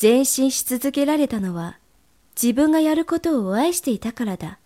前進し続けられたのは自分がやることを愛していたからだ。